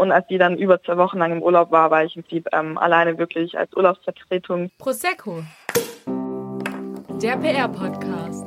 Und als die dann über zwei Wochen lang im Urlaub war, war ich im Prinzip ähm, alleine wirklich als Urlaubsvertretung. Prosecco, der PR-Podcast.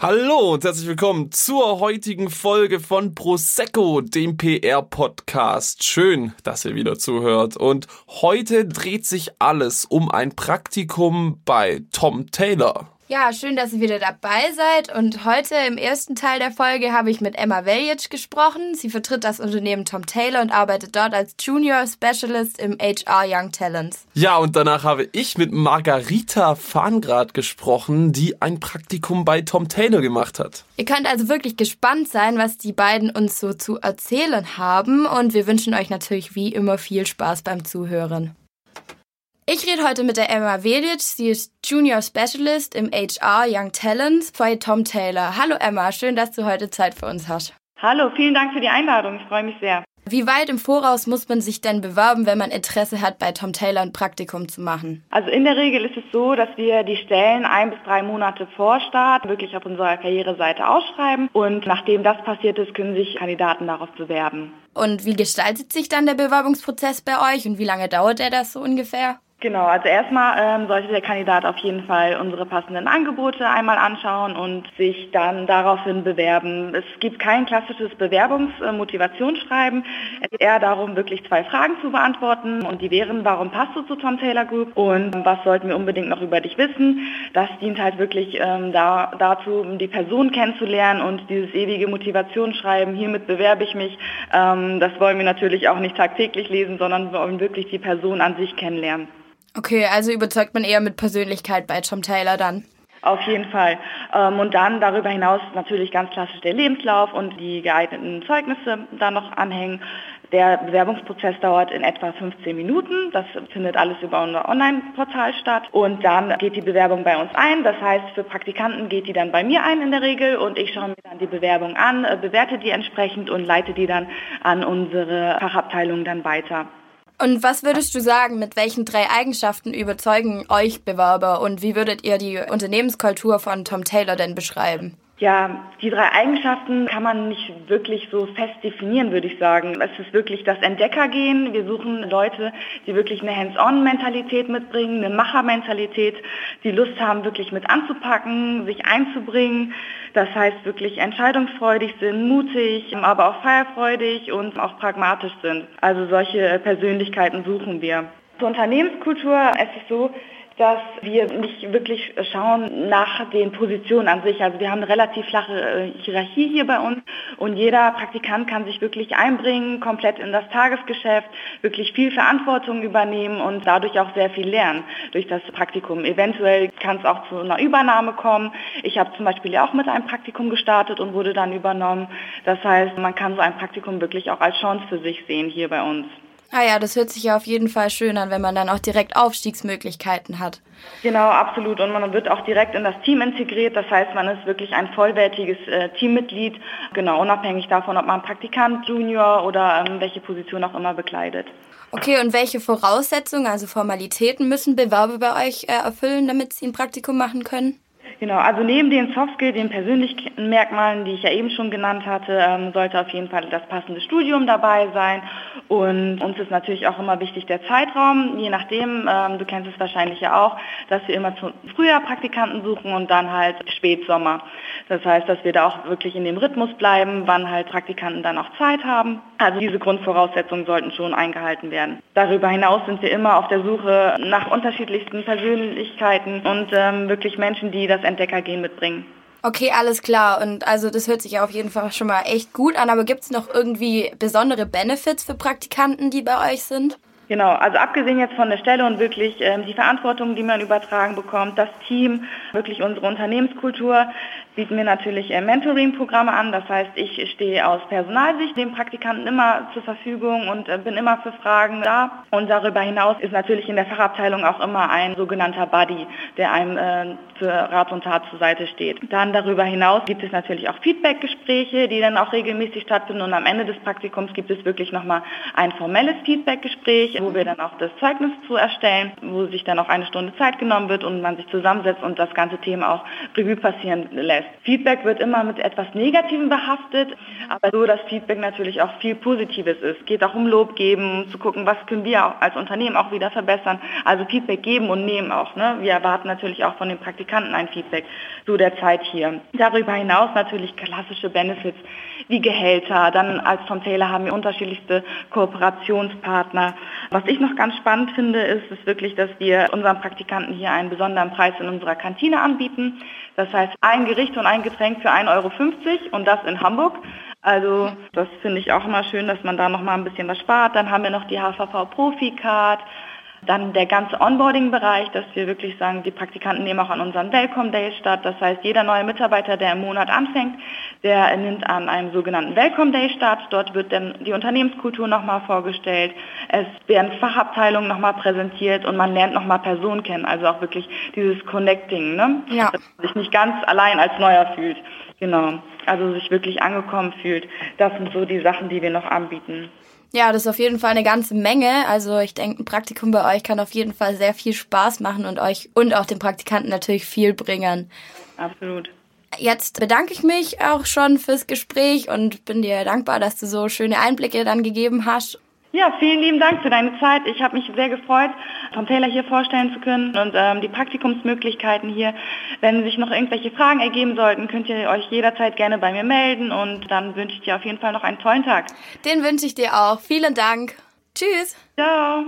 Hallo und herzlich willkommen zur heutigen Folge von Prosecco, dem PR-Podcast. Schön, dass ihr wieder zuhört. Und heute dreht sich alles um ein Praktikum bei Tom Taylor. Ja, schön, dass ihr wieder dabei seid. Und heute im ersten Teil der Folge habe ich mit Emma Veljic gesprochen. Sie vertritt das Unternehmen Tom Taylor und arbeitet dort als Junior Specialist im HR Young Talents. Ja, und danach habe ich mit Margarita Fahngrad gesprochen, die ein Praktikum bei Tom Taylor gemacht hat. Ihr könnt also wirklich gespannt sein, was die beiden uns so zu erzählen haben. Und wir wünschen euch natürlich wie immer viel Spaß beim Zuhören. Ich rede heute mit der Emma Velic. Sie ist Junior Specialist im HR Young Talents bei Tom Taylor. Hallo Emma, schön, dass du heute Zeit für uns hast. Hallo, vielen Dank für die Einladung. Ich freue mich sehr. Wie weit im Voraus muss man sich denn bewerben, wenn man Interesse hat, bei Tom Taylor ein Praktikum zu machen? Also in der Regel ist es so, dass wir die Stellen ein bis drei Monate vor Start wirklich auf unserer Karriereseite ausschreiben und nachdem das passiert ist, können sich Kandidaten darauf bewerben. Und wie gestaltet sich dann der Bewerbungsprozess bei euch und wie lange dauert der das so ungefähr? Genau, also erstmal ähm, sollte der Kandidat auf jeden Fall unsere passenden Angebote einmal anschauen und sich dann daraufhin bewerben. Es gibt kein klassisches Bewerbungsmotivationsschreiben. Es geht eher darum, wirklich zwei Fragen zu beantworten und die wären, warum passt du zu Tom Taylor Group und was sollten wir unbedingt noch über dich wissen. Das dient halt wirklich ähm, da, dazu, die Person kennenzulernen und dieses ewige Motivationsschreiben, hiermit bewerbe ich mich, ähm, das wollen wir natürlich auch nicht tagtäglich lesen, sondern wollen wirklich die Person an sich kennenlernen. Okay, also überzeugt man eher mit Persönlichkeit bei Tom Taylor dann. Auf jeden Fall. Ähm, und dann darüber hinaus natürlich ganz klassisch der Lebenslauf und die geeigneten Zeugnisse da noch anhängen. Der Bewerbungsprozess dauert in etwa 15 Minuten. Das findet alles über unser Online-Portal statt. Und dann geht die Bewerbung bei uns ein. Das heißt, für Praktikanten geht die dann bei mir ein in der Regel und ich schaue mir dann die Bewerbung an, äh, bewerte die entsprechend und leite die dann an unsere Fachabteilung dann weiter. Und was würdest du sagen, mit welchen drei Eigenschaften überzeugen euch Bewerber und wie würdet ihr die Unternehmenskultur von Tom Taylor denn beschreiben? Ja, die drei Eigenschaften kann man nicht wirklich so fest definieren, würde ich sagen. Es ist wirklich das Entdeckergehen. Wir suchen Leute, die wirklich eine Hands-on-Mentalität mitbringen, eine Macher-Mentalität, die Lust haben, wirklich mit anzupacken, sich einzubringen. Das heißt, wirklich entscheidungsfreudig sind, mutig, aber auch feierfreudig und auch pragmatisch sind. Also solche Persönlichkeiten suchen wir. Zur Unternehmenskultur, es ist so, dass wir nicht wirklich schauen nach den Positionen an sich. Also wir haben eine relativ flache äh, Hierarchie hier bei uns und jeder Praktikant kann sich wirklich einbringen, komplett in das Tagesgeschäft, wirklich viel Verantwortung übernehmen und dadurch auch sehr viel lernen durch das Praktikum. Eventuell kann es auch zu einer Übernahme kommen. Ich habe zum Beispiel ja auch mit einem Praktikum gestartet und wurde dann übernommen. Das heißt, man kann so ein Praktikum wirklich auch als Chance für sich sehen hier bei uns. Ah ja, das hört sich ja auf jeden Fall schön an, wenn man dann auch direkt Aufstiegsmöglichkeiten hat. Genau, absolut. Und man wird auch direkt in das Team integriert. Das heißt, man ist wirklich ein vollwertiges äh, Teammitglied, genau, unabhängig davon, ob man Praktikant, Junior oder ähm, welche Position auch immer bekleidet. Okay, und welche Voraussetzungen, also Formalitäten müssen Bewerber bei euch äh, erfüllen, damit sie ein Praktikum machen können? Genau, also neben den Softskills, den persönlichen Merkmalen, die ich ja eben schon genannt hatte, ähm, sollte auf jeden Fall das passende Studium dabei sein. Und uns ist natürlich auch immer wichtig der Zeitraum, je nachdem, ähm, du kennst es wahrscheinlich ja auch, dass wir immer zum Frühjahr Praktikanten suchen und dann halt Spätsommer. Das heißt, dass wir da auch wirklich in dem Rhythmus bleiben, wann halt Praktikanten dann auch Zeit haben. Also diese Grundvoraussetzungen sollten schon eingehalten werden. Darüber hinaus sind wir immer auf der Suche nach unterschiedlichsten Persönlichkeiten und ähm, wirklich Menschen, die das Entdeckergehen mitbringen. Okay, alles klar. Und also das hört sich auf jeden Fall schon mal echt gut an. Aber gibt es noch irgendwie besondere Benefits für Praktikanten, die bei euch sind? Genau, also abgesehen jetzt von der Stelle und wirklich ähm, die Verantwortung, die man übertragen bekommt, das Team, wirklich unsere Unternehmenskultur, bieten wir natürlich äh, Mentoring-Programme an. Das heißt, ich stehe aus Personalsicht dem Praktikanten immer zur Verfügung und äh, bin immer für Fragen da. Und darüber hinaus ist natürlich in der Fachabteilung auch immer ein sogenannter Buddy, der einem äh, für Rat und Tat zur Seite steht. Dann darüber hinaus gibt es natürlich auch Feedback-Gespräche, die dann auch regelmäßig stattfinden. Und am Ende des Praktikums gibt es wirklich nochmal ein formelles Feedback-Gespräch, wo wir dann auch das Zeugnis zu erstellen, wo sich dann auch eine Stunde Zeit genommen wird und man sich zusammensetzt und das ganze Thema auch Revue passieren lässt. Lässt. Feedback wird immer mit etwas Negativem behaftet, aber so, dass Feedback natürlich auch viel Positives ist. Es geht auch um Lob geben, zu gucken, was können wir als Unternehmen auch wieder verbessern. Also Feedback geben und nehmen auch. Ne? Wir erwarten natürlich auch von den Praktikanten ein Feedback zu der Zeit hier. Darüber hinaus natürlich klassische Benefits wie Gehälter. Dann als Tom Taylor haben wir unterschiedlichste Kooperationspartner. Was ich noch ganz spannend finde, ist, ist wirklich, dass wir unseren Praktikanten hier einen besonderen Preis in unserer Kantine anbieten. Das heißt, ein Gericht und ein Getränk für 1,50 Euro und das in Hamburg. Also das finde ich auch immer schön, dass man da noch mal ein bisschen was spart. Dann haben wir noch die HVV Profi Card. Dann der ganze Onboarding-Bereich, dass wir wirklich sagen, die Praktikanten nehmen auch an unseren Welcome Days statt. Das heißt, jeder neue Mitarbeiter, der im Monat anfängt, der nimmt an einem sogenannten Welcome Day statt. Dort wird dann die Unternehmenskultur nochmal vorgestellt. Es werden Fachabteilungen nochmal präsentiert und man lernt nochmal Personen kennen. Also auch wirklich dieses Connecting, ne? Ja. Dass man sich nicht ganz allein als Neuer fühlt. Genau. Also sich wirklich angekommen fühlt. Das sind so die Sachen, die wir noch anbieten. Ja, das ist auf jeden Fall eine ganze Menge. Also ich denke, ein Praktikum bei euch kann auf jeden Fall sehr viel Spaß machen und euch und auch den Praktikanten natürlich viel bringen. Absolut. Jetzt bedanke ich mich auch schon fürs Gespräch und bin dir dankbar, dass du so schöne Einblicke dann gegeben hast. Ja, vielen lieben Dank für deine Zeit. Ich habe mich sehr gefreut, Tom Taylor hier vorstellen zu können und ähm, die Praktikumsmöglichkeiten hier. Wenn sich noch irgendwelche Fragen ergeben sollten, könnt ihr euch jederzeit gerne bei mir melden und dann wünsche ich dir auf jeden Fall noch einen tollen Tag. Den wünsche ich dir auch. Vielen Dank. Tschüss. Ciao.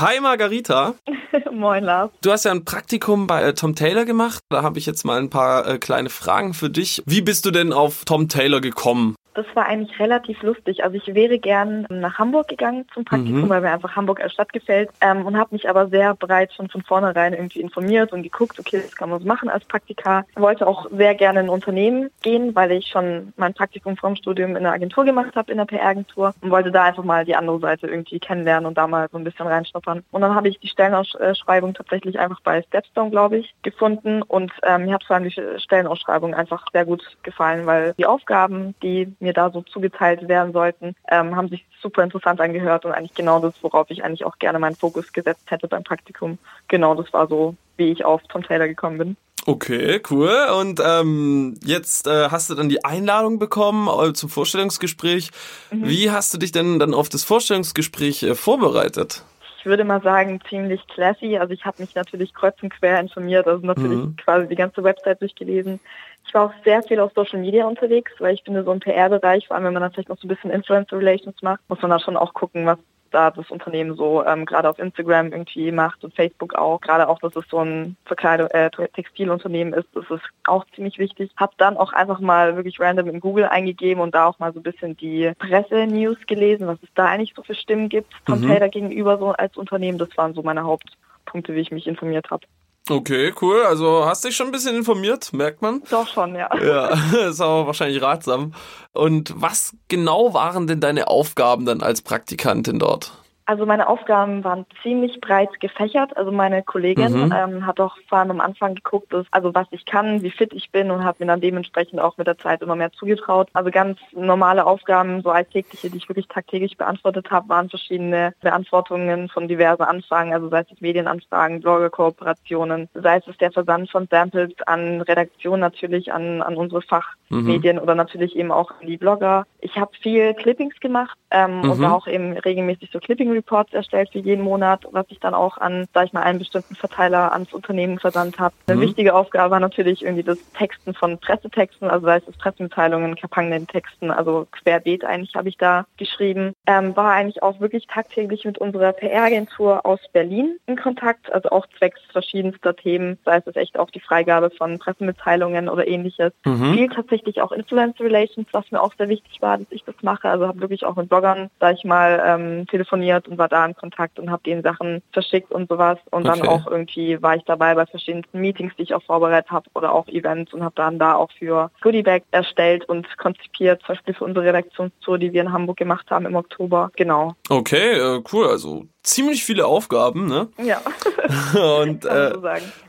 Hi Margarita. Moin Lars. Du hast ja ein Praktikum bei äh, Tom Taylor gemacht. Da habe ich jetzt mal ein paar äh, kleine Fragen für dich. Wie bist du denn auf Tom Taylor gekommen? Das war eigentlich relativ lustig. Also ich wäre gern nach Hamburg gegangen zum Praktikum, mhm. weil mir einfach Hamburg als Stadt gefällt ähm, und habe mich aber sehr bereits schon von vornherein irgendwie informiert und geguckt, okay, das kann man so machen als Praktika. Wollte auch sehr gerne in ein Unternehmen gehen, weil ich schon mein Praktikum vom Studium in einer Agentur gemacht habe, in einer PR-Agentur und wollte da einfach mal die andere Seite irgendwie kennenlernen und da mal so ein bisschen reinschnuppern. Und dann habe ich die Stellenausschreibung tatsächlich einfach bei Stepstone, glaube ich, gefunden und ähm, mir hat vor allem die Stellenausschreibung einfach sehr gut gefallen, weil die Aufgaben, die mir mir da so zugeteilt werden sollten, ähm, haben sich super interessant angehört und eigentlich genau das, worauf ich eigentlich auch gerne meinen Fokus gesetzt hätte beim Praktikum. Genau, das war so, wie ich auf Tom Taylor gekommen bin. Okay, cool. Und ähm, jetzt äh, hast du dann die Einladung bekommen äh, zum Vorstellungsgespräch. Mhm. Wie hast du dich denn dann auf das Vorstellungsgespräch äh, vorbereitet? Ich würde mal sagen, ziemlich classy. Also ich habe mich natürlich kreuz und quer informiert, also natürlich mhm. quasi die ganze Website durchgelesen. Ich war auch sehr viel auf Social Media unterwegs, weil ich finde, so ein PR-Bereich, vor allem wenn man dann vielleicht noch so ein bisschen Influencer Relations macht, muss man da schon auch gucken, was da das Unternehmen so ähm, gerade auf Instagram irgendwie macht und Facebook auch. Gerade auch, dass es so ein Verkleidung, äh, Textilunternehmen ist, das ist auch ziemlich wichtig. Hab dann auch einfach mal wirklich random in Google eingegeben und da auch mal so ein bisschen die Presse-News gelesen, was es da eigentlich so für Stimmen gibt, von mhm. Taylor gegenüber so als Unternehmen. Das waren so meine Hauptpunkte, wie ich mich informiert habe. Okay, cool. Also hast dich schon ein bisschen informiert, merkt man. Doch schon, ja. Ja, ist aber wahrscheinlich ratsam. Und was genau waren denn deine Aufgaben dann als Praktikantin dort? Also meine Aufgaben waren ziemlich breit gefächert. Also meine Kollegin mhm. ähm, hat auch vor allem am Anfang geguckt, dass, also was ich kann, wie fit ich bin und hat mir dann dementsprechend auch mit der Zeit immer mehr zugetraut. Also ganz normale Aufgaben, so alltägliche, die ich wirklich tagtäglich beantwortet habe, waren verschiedene Beantwortungen von diversen Anfragen, also sei es Medienanfragen, Blogger-Kooperationen, sei es der Versand von Samples an Redaktion natürlich, an, an unsere Fachmedien mhm. oder natürlich eben auch an die Blogger. Ich habe viel Clippings gemacht ähm, mhm. und auch eben regelmäßig so Clipping Reports erstellt für jeden Monat, was ich dann auch an, sag ich mal, einen bestimmten Verteiler ans Unternehmen versandt habe. Eine mhm. wichtige Aufgabe war natürlich irgendwie das Texten von Pressetexten, also sei es Pressemitteilungen, Kampagnentexten, also querbeet eigentlich habe ich da geschrieben. Ähm, war eigentlich auch wirklich tagtäglich mit unserer PR-Agentur aus Berlin in Kontakt, also auch zwecks verschiedenster Themen, sei es echt auch die Freigabe von Pressemitteilungen oder ähnliches. Mhm. Viel tatsächlich auch Influencer Relations, was mir auch sehr wichtig war, dass ich das mache. Also habe wirklich auch mit Bloggern, sag ich mal, ähm, telefoniert und war da in Kontakt und habe denen Sachen verschickt und sowas. Und okay. dann auch irgendwie war ich dabei bei verschiedensten Meetings, die ich auch vorbereitet habe oder auch Events und habe dann da auch für Goodiebag erstellt und konzipiert, zum Beispiel für unsere Redaktionstour, die wir in Hamburg gemacht haben im Oktober. Genau. Okay, äh, cool. Also ziemlich viele Aufgaben, ne? Ja. und, äh,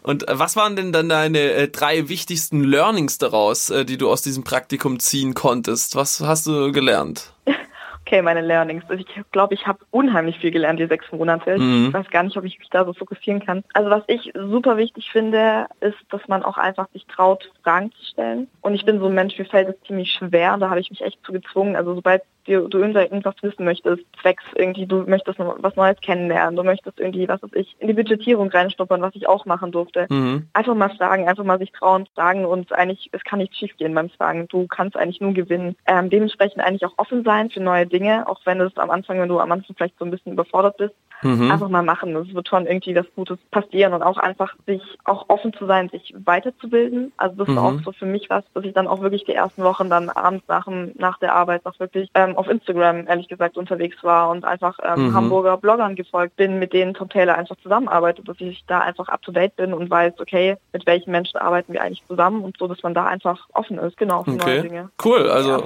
und was waren denn dann deine äh, drei wichtigsten Learnings daraus, äh, die du aus diesem Praktikum ziehen konntest? Was hast du gelernt? okay, meine Learnings. Also ich glaube, ich habe unheimlich viel gelernt, die sechs Monate. Mhm. Ich weiß gar nicht, ob ich mich da so fokussieren kann. Also was ich super wichtig finde, ist, dass man auch einfach sich traut, Fragen zu stellen. Und ich bin so ein Mensch, mir fällt es ziemlich schwer. Da habe ich mich echt zu gezwungen. Also sobald du, du irgendwas wissen möchtest, zwecks irgendwie, du möchtest was Neues kennenlernen, du möchtest irgendwie, was weiß ich, in die Budgetierung reinschnuppern, was ich auch machen durfte. Mhm. Einfach mal fragen, einfach mal sich trauen, fragen und eigentlich, es kann nicht schief gehen beim Fragen. Du kannst eigentlich nur gewinnen. Ähm, dementsprechend eigentlich auch offen sein für neue Dinge, auch wenn es am Anfang, wenn du am Anfang vielleicht so ein bisschen überfordert bist, Mhm. Einfach mal machen. Es wird schon irgendwie was Gutes passieren und auch einfach sich auch offen zu sein, sich weiterzubilden. Also das mhm. war auch so für mich was, dass ich dann auch wirklich die ersten Wochen dann abends nach, dem, nach der Arbeit noch wirklich ähm, auf Instagram ehrlich gesagt unterwegs war und einfach ähm, mhm. Hamburger Bloggern gefolgt bin, mit denen Tom Taylor einfach zusammenarbeitet, dass ich da einfach up to date bin und weiß, okay, mit welchen Menschen arbeiten wir eigentlich zusammen und so, dass man da einfach offen ist, genau, für okay. neue Dinge. Cool, also ja.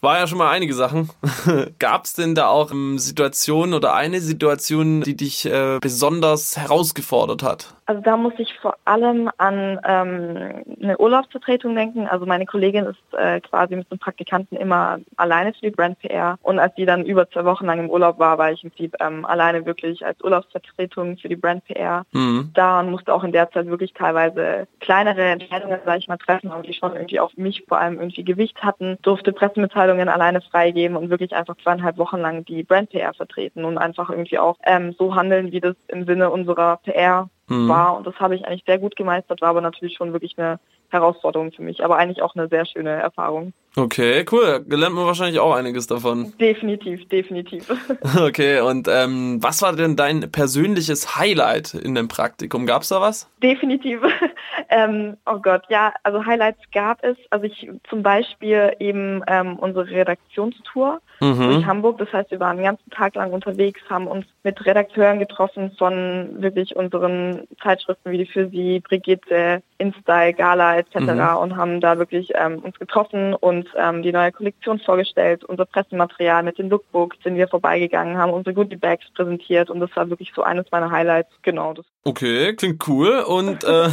war ja schon mal einige Sachen. Gab es denn da auch ähm, Situationen oder eine Situation, Situation, die dich äh, besonders herausgefordert hat? Also da muss ich vor allem an ähm, eine Urlaubsvertretung denken. Also meine Kollegin ist äh, quasi mit einem Praktikanten immer alleine für die Brand PR. Und als die dann über zwei Wochen lang im Urlaub war, war ich im Prinzip ähm, alleine wirklich als Urlaubsvertretung für die Brand PR. Mhm. Da musste auch in der Zeit wirklich teilweise kleinere Entscheidungen, sage ich mal, treffen, aber die schon irgendwie auf mich vor allem irgendwie Gewicht hatten. Durfte Pressemitteilungen alleine freigeben und wirklich einfach zweieinhalb Wochen lang die Brand PR vertreten und einfach irgendwie auch ähm, so handeln, wie das im Sinne unserer PR mhm. war. Und das habe ich eigentlich sehr gut gemeistert, war aber natürlich schon wirklich eine Herausforderung für mich, aber eigentlich auch eine sehr schöne Erfahrung. Okay, cool. Gelernt man wahrscheinlich auch einiges davon. Definitiv, definitiv. Okay, und ähm, was war denn dein persönliches Highlight in dem Praktikum? Gab es da was? Definitiv. ähm, oh Gott, ja, also Highlights gab es. Also ich zum Beispiel eben ähm, unsere Redaktionstour mhm. durch Hamburg. Das heißt, wir waren den ganzen Tag lang unterwegs, haben uns mit Redakteuren getroffen von wirklich unseren Zeitschriften wie die Für Sie, Brigitte, InStyle, Gala etc. Mhm. und haben da wirklich ähm, uns getroffen und ähm, die neue Kollektion vorgestellt. Unser Pressematerial mit den Lookbooks sind wir vorbeigegangen, haben unsere Goodie Bags präsentiert und das war wirklich so eines meiner Highlights. Genau. Das. Okay, klingt cool. Und äh,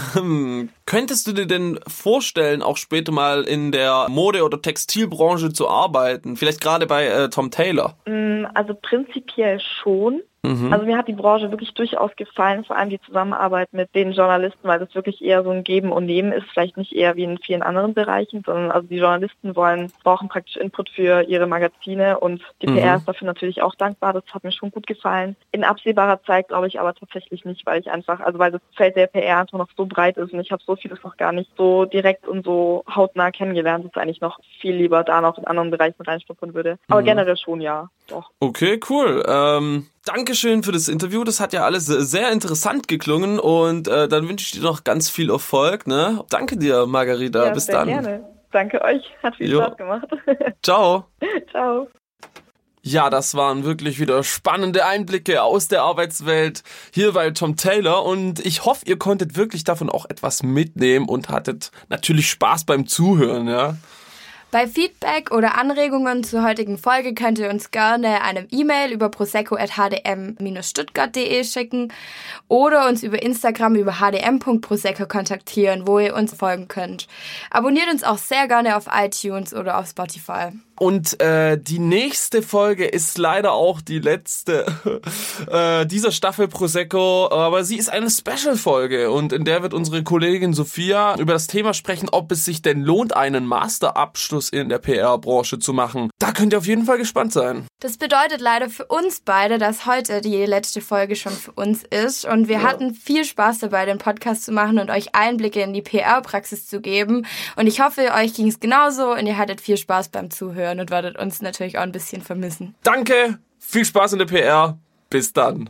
könntest du dir denn vorstellen, auch später mal in der Mode- oder Textilbranche zu arbeiten? Vielleicht gerade bei äh, Tom Taylor? Mm, also prinzipiell schon. Mhm. Also mir hat die Branche wirklich durchaus gefallen, vor allem die Zusammenarbeit mit den Journalisten, weil das wirklich eher so ein Geben und Nehmen ist, vielleicht nicht eher wie in vielen anderen Bereichen, sondern also die Journalisten wollen, brauchen praktisch Input für ihre Magazine und die mhm. PR ist dafür natürlich auch dankbar. Das hat mir schon gut gefallen. In absehbarer Zeit glaube ich aber tatsächlich nicht, weil ich einfach, also weil das Feld der PR einfach noch so breit ist und ich habe so vieles noch gar nicht so direkt und so hautnah kennengelernt, dass ich eigentlich noch viel lieber da noch in anderen Bereichen reinstuppern würde. Aber mhm. generell schon ja, doch. Okay, cool. Ähm Dankeschön für das Interview. Das hat ja alles sehr interessant geklungen und äh, dann wünsche ich dir noch ganz viel Erfolg. Ne? Danke dir, Margarita. Ja, Bis dann. Gerne. Danke euch. Hat viel jo. Spaß gemacht. Ciao. Ciao. Ja, das waren wirklich wieder spannende Einblicke aus der Arbeitswelt hier bei Tom Taylor und ich hoffe, ihr konntet wirklich davon auch etwas mitnehmen und hattet natürlich Spaß beim Zuhören, ja. Bei Feedback oder Anregungen zur heutigen Folge könnt ihr uns gerne eine E-Mail über prosecco.hdm-stuttgart.de schicken oder uns über Instagram über hdm.prosecco kontaktieren, wo ihr uns folgen könnt. Abonniert uns auch sehr gerne auf iTunes oder auf Spotify. Und äh, die nächste Folge ist leider auch die letzte äh, dieser Staffel Prosecco, aber sie ist eine Special-Folge und in der wird unsere Kollegin Sophia über das Thema sprechen, ob es sich denn lohnt, einen Masterabschluss in der PR-Branche zu machen. Da könnt ihr auf jeden Fall gespannt sein. Das bedeutet leider für uns beide, dass heute die letzte Folge schon für uns ist und wir ja. hatten viel Spaß dabei, den Podcast zu machen und euch Einblicke in die PR-Praxis zu geben und ich hoffe, euch ging es genauso und ihr hattet viel Spaß beim Zuhören hören und werdet uns natürlich auch ein bisschen vermissen. Danke, viel Spaß in der PR. Bis dann.